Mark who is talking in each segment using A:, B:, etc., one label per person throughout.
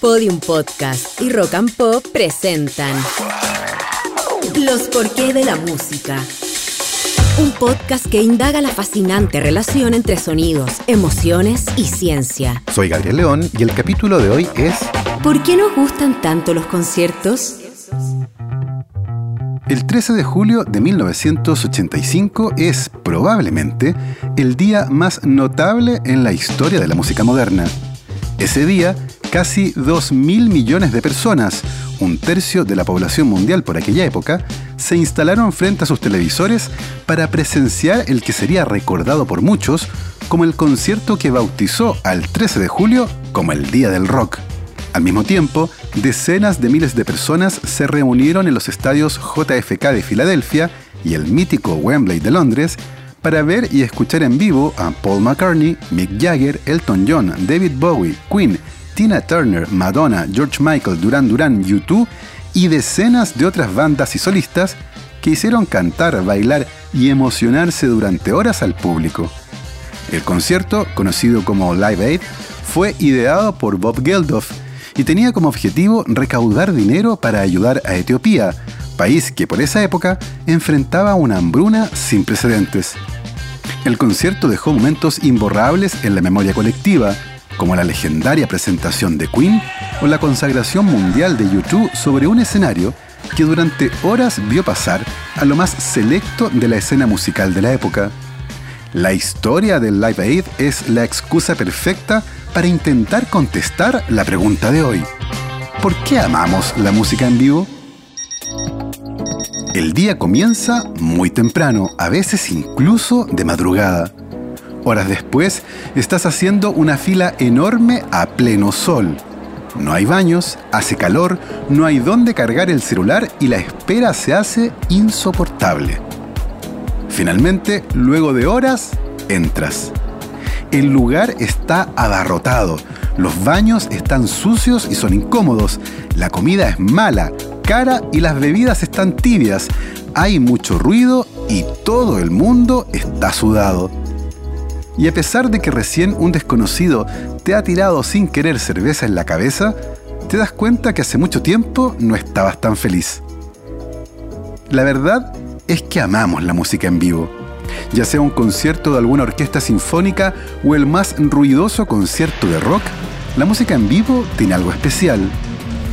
A: Podium Podcast y Rock and Pop presentan Los porqué de la música. Un podcast que indaga la fascinante relación entre sonidos, emociones y ciencia.
B: Soy Gabriel León y el capítulo de hoy es
A: ¿Por qué nos gustan tanto los conciertos?
B: El 13 de julio de 1985 es probablemente el día más notable en la historia de la música moderna. Ese día, casi 2 mil millones de personas, un tercio de la población mundial por aquella época, se instalaron frente a sus televisores para presenciar el que sería recordado por muchos como el concierto que bautizó al 13 de julio como el Día del Rock. Al mismo tiempo, decenas de miles de personas se reunieron en los estadios JFK de Filadelfia y el mítico Wembley de Londres para ver y escuchar en vivo a Paul McCartney, Mick Jagger, Elton John, David Bowie, Queen, Tina Turner, Madonna, George Michael, Duran Duran, U2 y decenas de otras bandas y solistas que hicieron cantar, bailar y emocionarse durante horas al público. El concierto, conocido como Live Aid, fue ideado por Bob Geldof y tenía como objetivo recaudar dinero para ayudar a Etiopía, país que por esa época enfrentaba una hambruna sin precedentes. El concierto dejó momentos imborrables en la memoria colectiva, como la legendaria presentación de Queen o la consagración mundial de YouTube sobre un escenario que durante horas vio pasar a lo más selecto de la escena musical de la época. La historia del Live Aid es la excusa perfecta para intentar contestar la pregunta de hoy. ¿Por qué amamos la música en vivo? El día comienza muy temprano, a veces incluso de madrugada. Horas después, estás haciendo una fila enorme a pleno sol. No hay baños, hace calor, no hay dónde cargar el celular y la espera se hace insoportable. Finalmente, luego de horas, entras. El lugar está abarrotado, los baños están sucios y son incómodos, la comida es mala, cara y las bebidas están tibias, hay mucho ruido y todo el mundo está sudado. Y a pesar de que recién un desconocido te ha tirado sin querer cerveza en la cabeza, te das cuenta que hace mucho tiempo no estabas tan feliz. La verdad es que amamos la música en vivo ya sea un concierto de alguna orquesta sinfónica o el más ruidoso concierto de rock, la música en vivo tiene algo especial.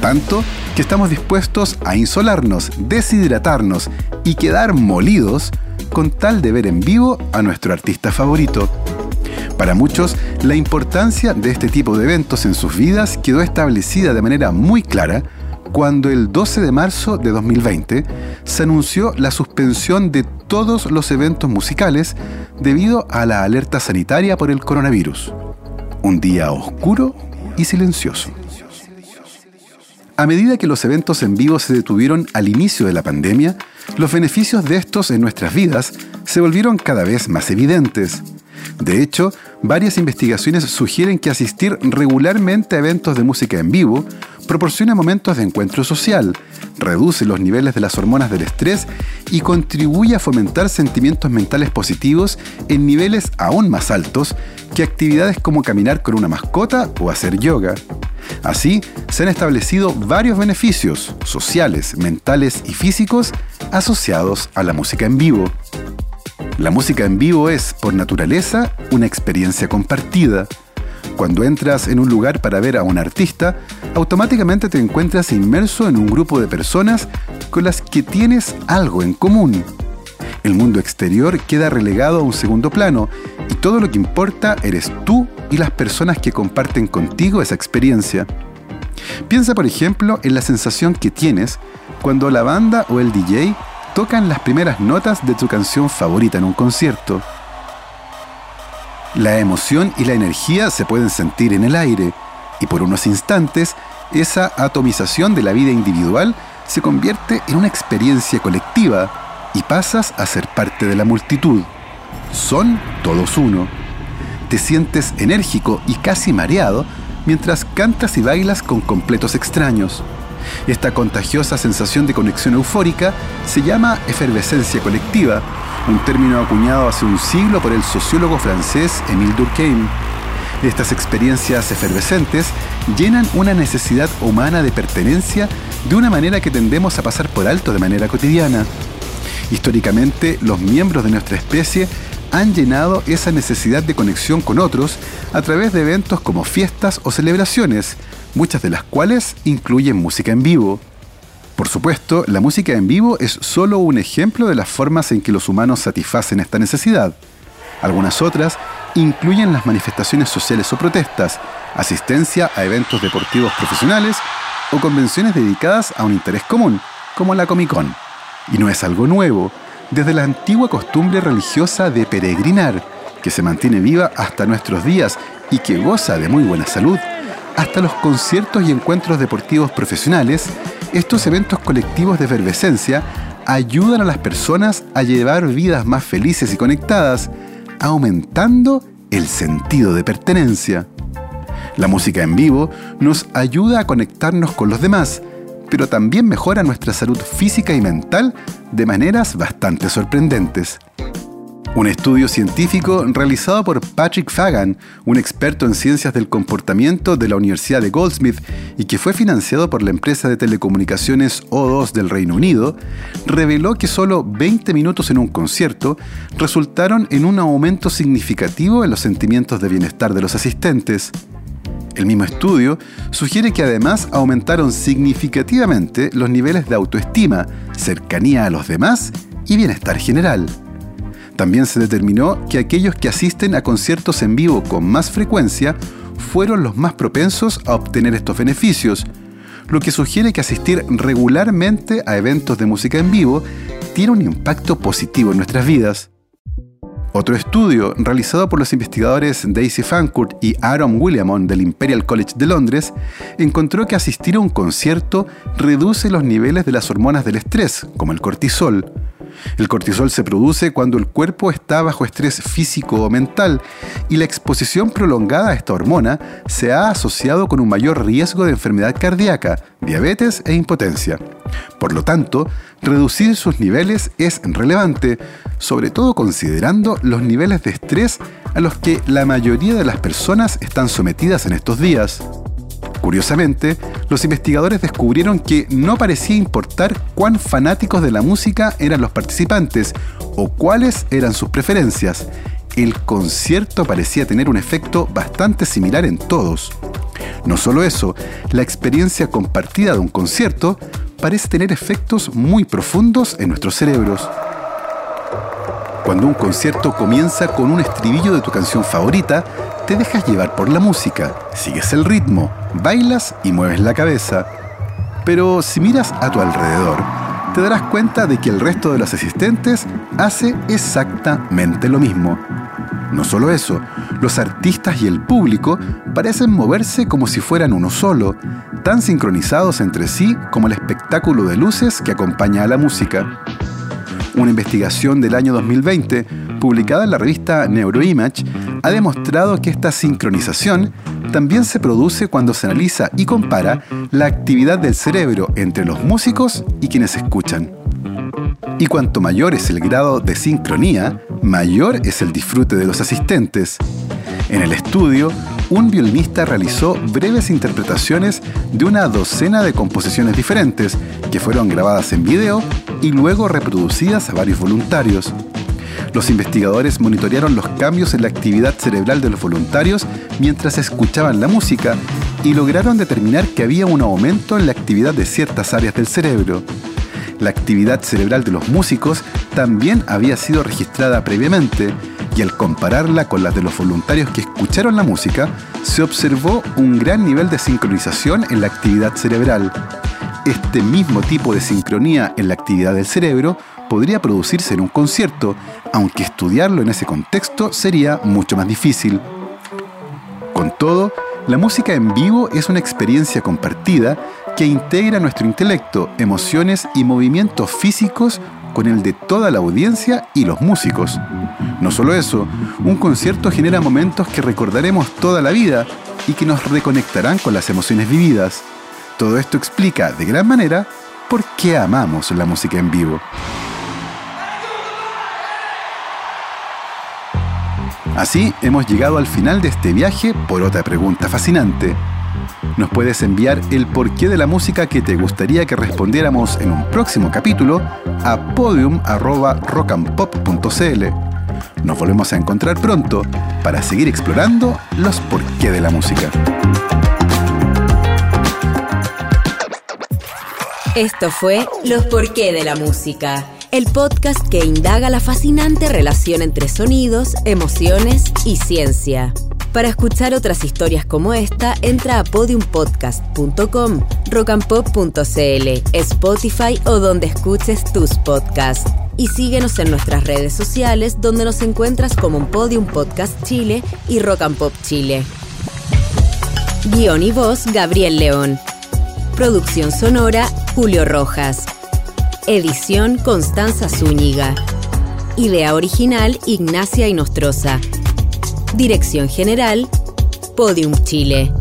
B: Tanto que estamos dispuestos a insolarnos, deshidratarnos y quedar molidos con tal de ver en vivo a nuestro artista favorito. Para muchos, la importancia de este tipo de eventos en sus vidas quedó establecida de manera muy clara cuando el 12 de marzo de 2020 se anunció la suspensión de todos los eventos musicales debido a la alerta sanitaria por el coronavirus. Un día oscuro y silencioso. A medida que los eventos en vivo se detuvieron al inicio de la pandemia, los beneficios de estos en nuestras vidas se volvieron cada vez más evidentes. De hecho, varias investigaciones sugieren que asistir regularmente a eventos de música en vivo proporciona momentos de encuentro social, reduce los niveles de las hormonas del estrés y contribuye a fomentar sentimientos mentales positivos en niveles aún más altos que actividades como caminar con una mascota o hacer yoga. Así, se han establecido varios beneficios sociales, mentales y físicos asociados a la música en vivo. La música en vivo es, por naturaleza, una experiencia compartida. Cuando entras en un lugar para ver a un artista, automáticamente te encuentras inmerso en un grupo de personas con las que tienes algo en común. El mundo exterior queda relegado a un segundo plano y todo lo que importa eres tú y las personas que comparten contigo esa experiencia. Piensa por ejemplo en la sensación que tienes cuando la banda o el DJ tocan las primeras notas de tu canción favorita en un concierto. La emoción y la energía se pueden sentir en el aire y por unos instantes esa atomización de la vida individual se convierte en una experiencia colectiva y pasas a ser parte de la multitud. Son todos uno. Te sientes enérgico y casi mareado mientras cantas y bailas con completos extraños. Esta contagiosa sensación de conexión eufórica se llama efervescencia colectiva, un término acuñado hace un siglo por el sociólogo francés Émile Durkheim. Estas experiencias efervescentes llenan una necesidad humana de pertenencia de una manera que tendemos a pasar por alto de manera cotidiana. Históricamente, los miembros de nuestra especie han llenado esa necesidad de conexión con otros a través de eventos como fiestas o celebraciones, muchas de las cuales incluyen música en vivo. Por supuesto, la música en vivo es solo un ejemplo de las formas en que los humanos satisfacen esta necesidad. Algunas otras incluyen las manifestaciones sociales o protestas, asistencia a eventos deportivos profesionales o convenciones dedicadas a un interés común, como la Comic Con. Y no es algo nuevo, desde la antigua costumbre religiosa de peregrinar, que se mantiene viva hasta nuestros días y que goza de muy buena salud, hasta los conciertos y encuentros deportivos profesionales, estos eventos colectivos de efervescencia ayudan a las personas a llevar vidas más felices y conectadas, aumentando el sentido de pertenencia. La música en vivo nos ayuda a conectarnos con los demás, pero también mejora nuestra salud física y mental de maneras bastante sorprendentes. Un estudio científico realizado por Patrick Fagan, un experto en ciencias del comportamiento de la Universidad de Goldsmith y que fue financiado por la empresa de telecomunicaciones O2 del Reino Unido, reveló que solo 20 minutos en un concierto resultaron en un aumento significativo en los sentimientos de bienestar de los asistentes. El mismo estudio sugiere que además aumentaron significativamente los niveles de autoestima, cercanía a los demás y bienestar general. También se determinó que aquellos que asisten a conciertos en vivo con más frecuencia fueron los más propensos a obtener estos beneficios, lo que sugiere que asistir regularmente a eventos de música en vivo tiene un impacto positivo en nuestras vidas. Otro estudio, realizado por los investigadores Daisy Fancourt y Aaron Williamon del Imperial College de Londres, encontró que asistir a un concierto reduce los niveles de las hormonas del estrés, como el cortisol, el cortisol se produce cuando el cuerpo está bajo estrés físico o mental y la exposición prolongada a esta hormona se ha asociado con un mayor riesgo de enfermedad cardíaca, diabetes e impotencia. Por lo tanto, reducir sus niveles es relevante, sobre todo considerando los niveles de estrés a los que la mayoría de las personas están sometidas en estos días. Curiosamente, los investigadores descubrieron que no parecía importar cuán fanáticos de la música eran los participantes o cuáles eran sus preferencias. El concierto parecía tener un efecto bastante similar en todos. No solo eso, la experiencia compartida de un concierto parece tener efectos muy profundos en nuestros cerebros. Cuando un concierto comienza con un estribillo de tu canción favorita, te dejas llevar por la música, sigues el ritmo, bailas y mueves la cabeza. Pero si miras a tu alrededor, te darás cuenta de que el resto de los asistentes hace exactamente lo mismo. No solo eso, los artistas y el público parecen moverse como si fueran uno solo, tan sincronizados entre sí como el espectáculo de luces que acompaña a la música. Una investigación del año 2020, publicada en la revista Neuroimage, ha demostrado que esta sincronización también se produce cuando se analiza y compara la actividad del cerebro entre los músicos y quienes escuchan. Y cuanto mayor es el grado de sincronía, mayor es el disfrute de los asistentes. En el estudio, un violinista realizó breves interpretaciones de una docena de composiciones diferentes que fueron grabadas en video y luego reproducidas a varios voluntarios. Los investigadores monitorearon los cambios en la actividad cerebral de los voluntarios mientras escuchaban la música y lograron determinar que había un aumento en la actividad de ciertas áreas del cerebro. La actividad cerebral de los músicos también había sido registrada previamente y al compararla con la de los voluntarios que escucharon la música, se observó un gran nivel de sincronización en la actividad cerebral. Este mismo tipo de sincronía en la actividad del cerebro podría producirse en un concierto, aunque estudiarlo en ese contexto sería mucho más difícil. Con todo, la música en vivo es una experiencia compartida que integra nuestro intelecto, emociones y movimientos físicos con el de toda la audiencia y los músicos. No solo eso, un concierto genera momentos que recordaremos toda la vida y que nos reconectarán con las emociones vividas. Todo esto explica de gran manera por qué amamos la música en vivo. Así hemos llegado al final de este viaje por otra pregunta fascinante. Nos puedes enviar el porqué de la música que te gustaría que respondiéramos en un próximo capítulo a podium.rockandpop.cl. Nos volvemos a encontrar pronto para seguir explorando los porqué de la música.
A: Esto fue Los porqué de la música, el podcast que indaga la fascinante relación entre sonidos, emociones y ciencia. Para escuchar otras historias como esta, entra a podiumpodcast.com, rockandpop.cl, Spotify o donde escuches tus podcasts. Y síguenos en nuestras redes sociales donde nos encuentras como un Podium Podcast Chile y Rock and Pop Chile. Guión y voz Gabriel León. Producción sonora Julio Rojas. Edición Constanza Zúñiga. Idea original Ignacia Inostroza. Dirección General, Podium Chile.